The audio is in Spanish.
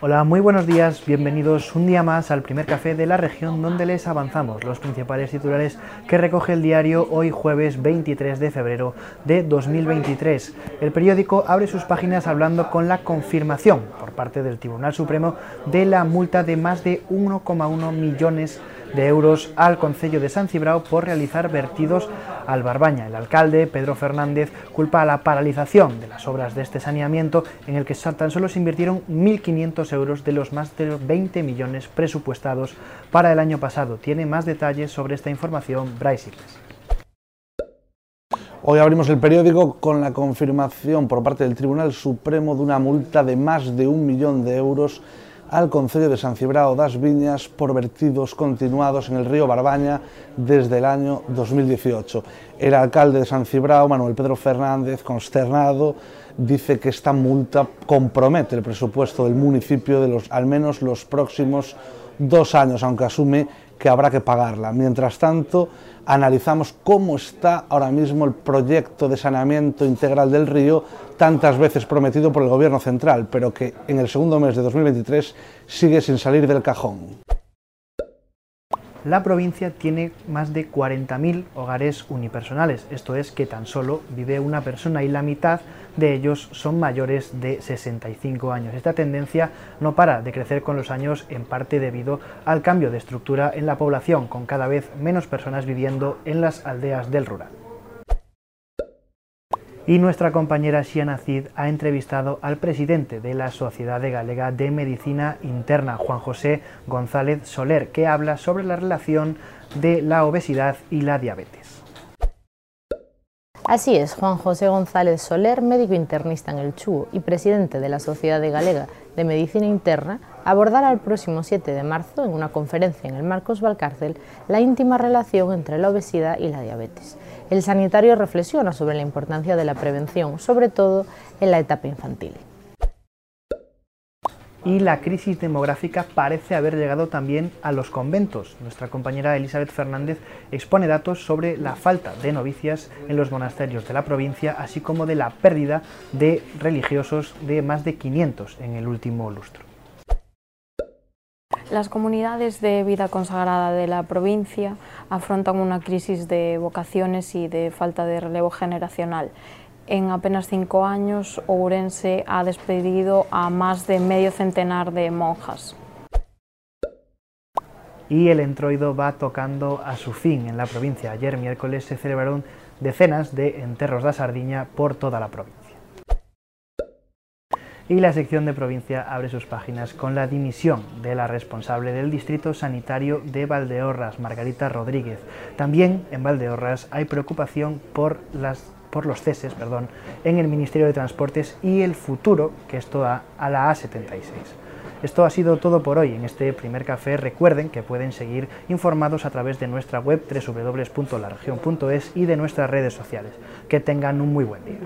Hola, muy buenos días, bienvenidos un día más al primer café de la región donde les avanzamos los principales titulares que recoge el diario hoy jueves 23 de febrero de 2023. El periódico abre sus páginas hablando con la confirmación por parte del Tribunal Supremo de la multa de más de 1,1 millones de euros al Concello de San Cibrao por realizar vertidos al Barbaña. El alcalde, Pedro Fernández, culpa a la paralización de las obras de este saneamiento en el que tan solo se invirtieron 1.500 euros de los más de 20 millones presupuestados para el año pasado. Tiene más detalles sobre esta información Bryce Hoy abrimos el periódico con la confirmación por parte del Tribunal Supremo de una multa de más de un millón de euros al Concello de San Cibrao das Viñas por vertidos continuados en el río Barbaña desde el año 2018. El alcalde de San Cibrao, Manuel Pedro Fernández, consternado, dice que esta multa compromete el presupuesto del municipio de los, al menos los próximos dos años, aunque asume que habrá que pagarla. Mientras tanto, analizamos cómo está ahora mismo el proyecto de saneamiento integral del río, tantas veces prometido por el Gobierno central, pero que en el segundo mes de 2023 sigue sin salir del cajón. La provincia tiene más de 40.000 hogares unipersonales, esto es que tan solo vive una persona y la mitad de ellos son mayores de 65 años. Esta tendencia no para de crecer con los años en parte debido al cambio de estructura en la población, con cada vez menos personas viviendo en las aldeas del rural. Y nuestra compañera Xiana Cid ha entrevistado al presidente de la Sociedad Galega de Medicina Interna, Juan José González Soler, que habla sobre la relación de la obesidad y la diabetes. Así es, Juan José González Soler, médico internista en el Chugo y presidente de la Sociedad Galega de Medicina Interna, abordará el próximo 7 de marzo en una conferencia en el Marcos Valcárcel la íntima relación entre la obesidad y la diabetes. El sanitario reflexiona sobre la importancia de la prevención, sobre todo en la etapa infantil. Y la crisis demográfica parece haber llegado también a los conventos. Nuestra compañera Elizabeth Fernández expone datos sobre la falta de novicias en los monasterios de la provincia, así como de la pérdida de religiosos de más de 500 en el último lustro. Las comunidades de vida consagrada de la provincia afrontan una crisis de vocaciones y de falta de relevo generacional. En apenas cinco años, Ourense ha despedido a más de medio centenar de monjas. Y el entroido va tocando a su fin en la provincia. Ayer miércoles se celebraron decenas de enterros de Sardiña por toda la provincia y la sección de provincia abre sus páginas con la dimisión de la responsable del Distrito Sanitario de Valdeorras, Margarita Rodríguez. También en Valdeorras hay preocupación por, las, por los ceses perdón, en el Ministerio de Transportes y el futuro que esto da a la A76. Esto ha sido todo por hoy en este primer café. Recuerden que pueden seguir informados a través de nuestra web www.laregion.es y de nuestras redes sociales. Que tengan un muy buen día.